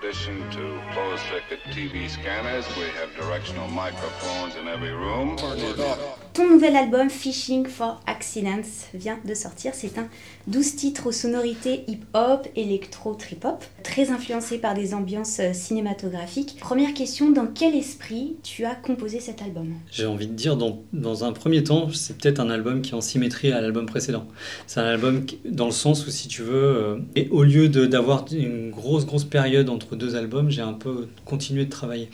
addition to closed circuit TV scanners, we have directional microphones in every room. Ton nouvel album Fishing for Accidents vient de sortir. C'est un 12 titres aux sonorités hip-hop, électro, trip-hop, très influencé par des ambiances euh, cinématographiques. Première question, dans quel esprit tu as composé cet album? J'ai envie de dire, dans, dans un premier temps, c'est peut-être un album qui est en symétrie à l'album précédent. C'est un album dans le sens où, si tu veux, euh, et au lieu d'avoir une grosse, grosse période entre deux albums, j'ai un peu continué de travailler.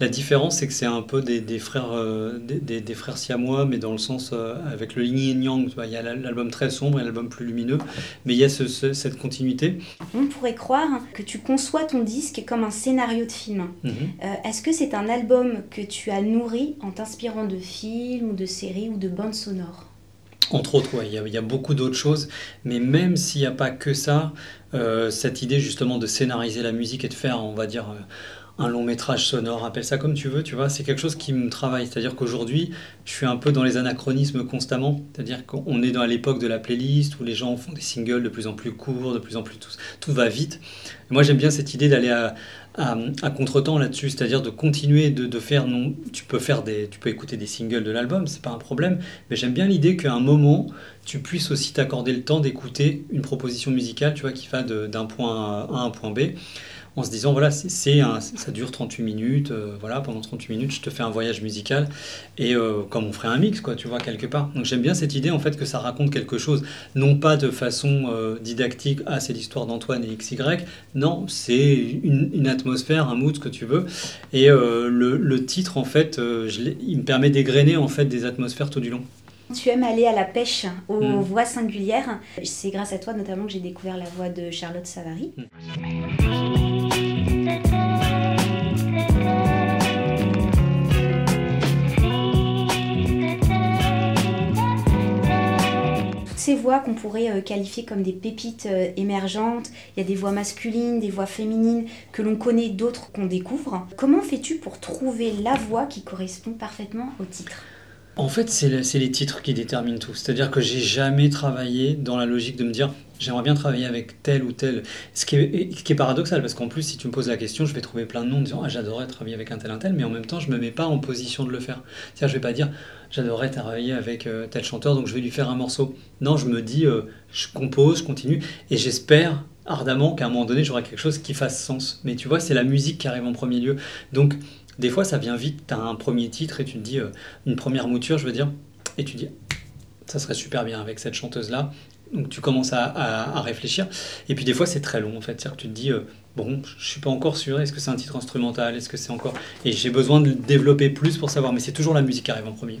La différence, c'est que c'est un peu des, des frères, euh, des- des frères siamois, mais dans le sens euh, avec le yin et yang. Il y a la- l'album très sombre et l'album plus lumineux, mais il y a ce- ce- cette continuité. On pourrait croire que tu conçois ton disque comme un scénario de film. Mhm. Euh, Est-ce que c'est un album que tu as nourri en t'inspirant de films ou de séries ou de bandes sonores? Entre autres, ouais, il y, a- il y a beaucoup d'autres choses, mais même s'il n'y a pas que ça, euh, cette idée justement de scénariser la musique et de faire, on va dire, un long métrage sonore, appelle ça comme tu veux, tu vois, c'est quelque chose qui me travaille. C'est-à-dire qu'aujourd'hui, je suis un peu dans les anachronismes constamment. C'est-à-dire qu'on est dans l'époque de la playlist où les gens font des singles de plus en plus courts, de plus en plus tout, tout va vite. Moi, j'aime bien cette idée d'aller à, à, là-dessus, c'est-à-dire de continuer de, faire. Non, tu peux faire des, tu peux écouter des singles de l'album, c'est pas un problème. Mais j'aime bien l'idée qu'à un moment, tu puisses aussi t'accorder le temps d'écouter une proposition musicale, tu vois, qui va d'un point A à un point B en se disant voilà c'est ça dure 38 minutes euh, voilà pendant 38 minutes je te fais un voyage musical et euh, comme on ferait un mix quoi tu vois quelque part donc j'aime bien cette idée en fait que ça raconte quelque chose non pas de façon euh, didactique ah c'est l'histoire d'Antoine et XY non c'est une, une atmosphère un mood ce que tu veux et le, le titre en fait je il me permet d'égrener en fait des atmosphères tout du long Tu aimes aller à la pêche aux Mm. voix singulières. C'est grâce à toi notamment que j'ai découvert la voix de Charlotte Savary. Toutes ces voix qu'on pourrait euh, qualifier comme des pépites euh, émergentes, il y a des voix masculines, des voix féminines que l'on connaît, d'autres qu'on découvre. Comment fais-tu pour trouver la voix qui correspond parfaitement au titre? En fait, c'est le- c'est les titres qui déterminent tout. C'est-à-dire que j'ai jamais travaillé dans la logique de me dire j'aimerais bien travailler avec tel ou tel. Ce qui est, ce qui est paradoxal, parce qu'en plus, si tu me poses la question, je vais trouver plein de noms en disant ah, j'adorerais travailler avec un tel, un tel, mais en même temps, je me mets pas en position de le faire. C'est-à-dire, je vais pas dire j'adorerais travailler avec euh, tel chanteur, donc je vais lui faire un morceau. Non, je me dis euh, je compose, je continue, et j'espère ardemment qu'à un moment donné, j'aurai quelque chose qui fasse sens. Mais tu vois, c'est la musique qui arrive en premier lieu. Donc, des fois, ça vient vite. Tu as un premier titre et tu te dis, euh, une première mouture, je veux dire, et tu dis, ça serait super bien avec cette chanteuse-là. Donc tu commences à réfléchir. Et puis des fois, c'est très long en fait. C'est-à-dire que tu te dis, euh, bon, je suis pas encore sûr, est-ce que c'est un titre instrumental? Est-ce que c'est encore? Et j'ai besoin de le développer plus pour savoir. Mais c'est toujours la musique qui arrive en premier.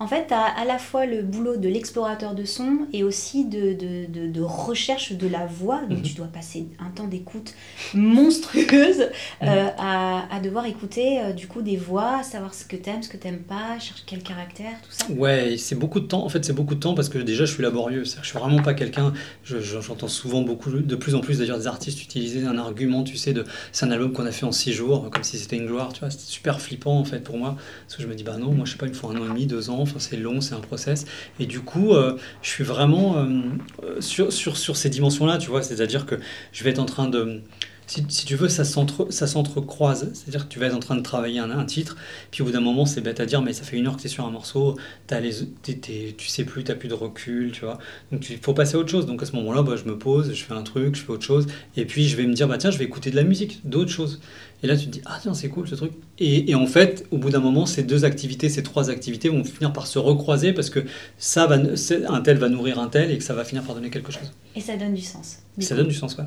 En fait, tu as à la fois le boulot de l'explorateur de son et aussi de, de, de- de recherche de la voix. Donc, Mhm. tu dois passer un temps d'écoute monstrueuse euh, à, à devoir écouter euh, du coup des voix, savoir ce que t'aimes, ce que t'aimes pas, chercher quel caractère, tout ça. Ouais, c'est beaucoup de temps. En fait, c'est beaucoup de temps parce que déjà, je suis laborieux. Que Je suis vraiment pas quelqu'un. je- je- J'entends souvent beaucoup, de plus en plus d'ailleurs, des artistes utiliser un argument, tu sais, de c'est un album qu'on a fait en six jours, comme si c'était une gloire. Tu vois, c'était super flippant en fait pour moi parce que je me dis bah non, moi je sais pas, il me faut un an et demi, deux ans. C'est long, c'est un process. Et du coup, euh, je suis vraiment euh, sur, sur, sur ces dimensions-là, tu vois. C'est-à-dire que je vais être en train de si, si tu veux, ça s'entre- ça s'entrecroise. C'est-à-dire que tu vas être en train de travailler un, un titre, puis au bout d'un moment, c'est bête à dire, mais ça fait une heure que tu es sur un morceau, t'as les, t'es- tu sais plus, tu plus de recul, tu vois. Donc il faut passer à autre chose. Donc à ce moment-là, bah, je me pose, je fais un truc, je fais autre chose, et puis je vais me dire, bah tiens, je vais écouter de la musique, d'autres choses. Et là, tu te dis, ah tiens, c'est cool ce truc. Et, et en fait, au bout d'un moment, ces deux activités, ces trois activités vont finir par se recroiser parce que ça va, un tel va nourrir un tel et que ça va finir par donner quelque chose. Et ça donne du sens. du Ça coup. donne du sens, ouais.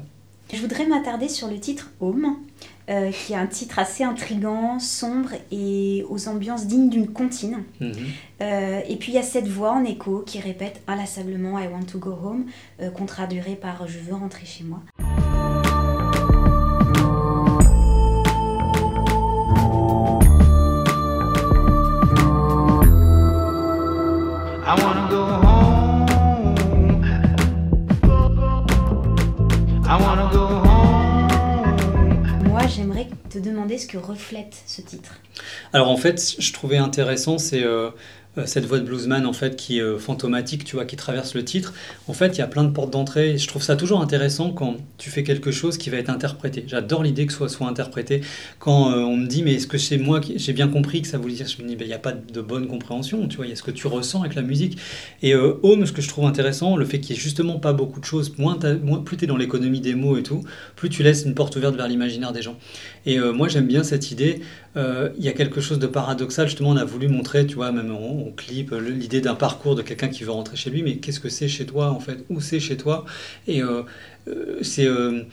Je voudrais m'attarder sur le titre Home, euh, qui est un titre assez intrigant, sombre et aux ambiances dignes d'une comptine. Mhm. Euh, et puis il y a cette voix en écho qui répète inlassablement I want to go home, euh, qu'on traduirait par Je veux rentrer chez moi. Reflète ce titre? Alors en fait, je trouvais intéressant, c'est euh, cette voix de bluesman en fait qui est euh, fantomatique, tu vois, qui traverse le titre. En fait, il y a plein de portes d'entrée. Je trouve ça toujours intéressant quand tu fais quelque chose qui va être interprété. J'adore l'idée que soit, soit interprété. Quand euh, on me dit, mais est-ce que c'est moi qui j'ai bien compris que ça voulait dire? Je me dis, ben, il n'y a pas de bonne compréhension, tu vois, il y a ce que tu ressens avec la musique. Et Home, ce que je trouve intéressant, le fait qu'il n'y ait justement pas beaucoup de choses, moins, plus tu es dans l'économie des mots et tout, plus tu laisses une porte ouverte vers l'imaginaire des gens. Et moi, j'aime bien cette idée. Il y a quelque chose de paradoxal, justement, on a voulu montrer, tu vois, même clip, l'idée d'un parcours de quelqu'un qui veut rentrer chez lui, mais qu'est-ce que c'est chez toi en fait? Où c'est chez toi? Et euh, euh, c'est. Euh,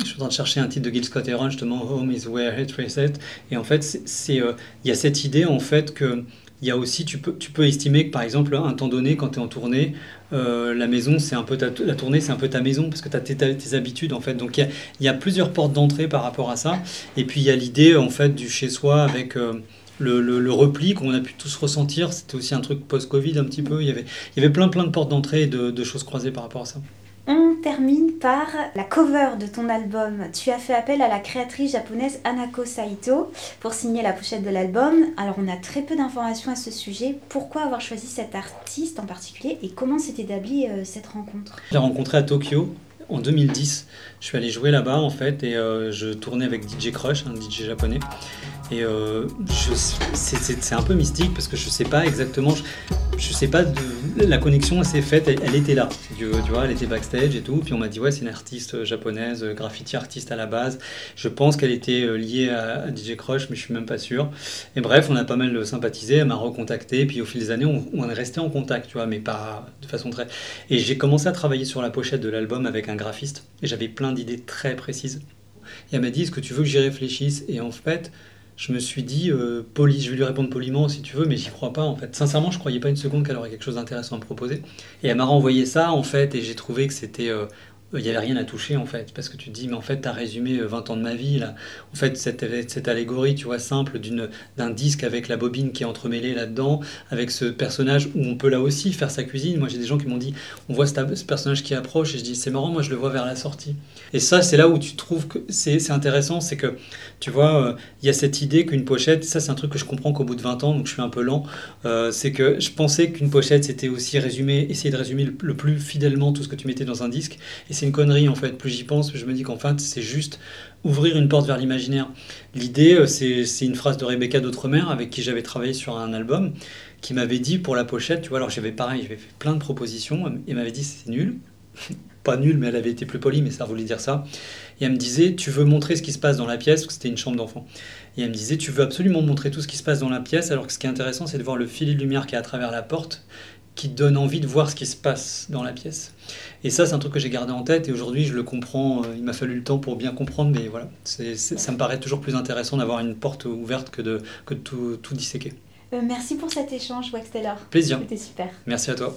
je suis en train de chercher un titre de Gil Scott Heron, justement, Home is where it reset. Et en fait, il y a cette idée en fait que il y a aussi, tu peux, tu peux estimer que par exemple, un temps donné, quand tu es en tournée, la maison, c'est un peu ta, la tournée, c'est un peu ta maison parce que tu as tes, habitudes en fait. Donc il y y a, plusieurs portes d'entrée par rapport à ça. Et puis il y a l'idée en fait du chez soi avec le, repli qu'on a pu tous ressentir. C'était aussi un truc post-Covid un petit peu. Il y avait, il y avait plein, plein de portes d'entrée et de, choses croisées par rapport à ça. On termine par la cover de ton album. Tu as fait appel à la créatrice japonaise Anako Saito pour signer la pochette de l'album. Alors on a très peu d'informations à ce sujet. Pourquoi avoir choisi cet artiste en particulier et comment s'est établie euh, cette rencontre? J'ai rencontré à Tokyo en 2010. Je suis allé jouer là-bas en fait et euh, je tournais avec DJ Crush, un DJ japonais. Et euh, c'est un peu mystique parce que je sais pas exactement, sais pas, la connexion s'est faite, elle, était là, tu, vois, elle était backstage et tout. Puis on m'a dit, ouais, c'est une artiste japonaise, graffiti artiste à la base. Je pense qu'elle était euh, liée à, DJ Crush, mais je suis même pas sûr. Et bref, on a pas mal sympathisé, elle m'a recontacté. Puis au fil des années, on, on est resté en contact, tu vois, mais pas de façon très. Et j'ai commencé à travailler sur la pochette de l'album avec un graphiste et j'avais plein d'idées très précises. Et elle m'a dit, est-ce que tu veux que j'y réfléchisse? Et en fait, je me suis dit, euh, poli, je vais lui répondre poliment si tu veux, mais j'y crois pas en fait. Sincèrement, je croyais pas une seconde qu'elle aurait quelque chose d'intéressant à me proposer. Et elle m'a renvoyé ça en fait, et j'ai trouvé que c'était euh, il n'y avait rien à toucher en fait, parce que tu te dis, mais en fait, tu as résumé 20 euh, ans de ma vie, là. En fait, cette, cette allégorie, tu vois, simple d'un disque avec la bobine qui est entremêlée là-dedans, avec ce personnage où on peut là aussi faire sa cuisine. Moi, j'ai des gens qui m'ont dit, on voit ce, personnage qui approche, et je dis, c'est marrant, moi, je le vois vers la sortie. Et ça, c'est là où tu trouves que c'est intéressant, c'est que, tu vois, euh, il y a cette idée qu'une pochette, ça, c'est un truc que je comprends qu'au bout de 20 ans, donc je suis un peu lent, euh, c'est que je pensais qu'une pochette, c'était aussi résumer, essayer de résumer le, le, plus fidèlement tout ce que tu mettais dans un disque. Et c'est une connerie en fait. Plus j'y pense, je me dis qu'en fait, c'est juste ouvrir une porte vers l'imaginaire. L'idée, euh, c'est une phrase de Rebecca d'Outremer avec qui j'avais travaillé sur un album, qui m'avait dit pour la pochette, tu vois, alors j'avais pareil, j'avais fait plein de propositions, et m'avait dit c'est nul. Pas nul, mais elle avait été plus polie, mais ça voulait dire ça. Et elle me disait, tu veux montrer ce qui se passe dans la pièce, parce que c'était une chambre d'enfant. Et elle me disait, tu veux absolument montrer tout ce qui se passe dans la pièce, alors que ce qui est intéressant, c'est de voir le filet de lumière qui est à travers la porte, qui donne envie de voir ce qui se passe dans la pièce. Et ça, c'est un truc que j'ai gardé en tête et aujourd'hui, je le comprends. Euh, il m'a fallu le temps pour bien comprendre, mais voilà, ça me paraît toujours plus intéressant d'avoir une porte ouverte que de, que tout, tout disséquer. Euh, merci pour cet échange, Wax Taylor. Plaisir. C'était super. Merci à toi.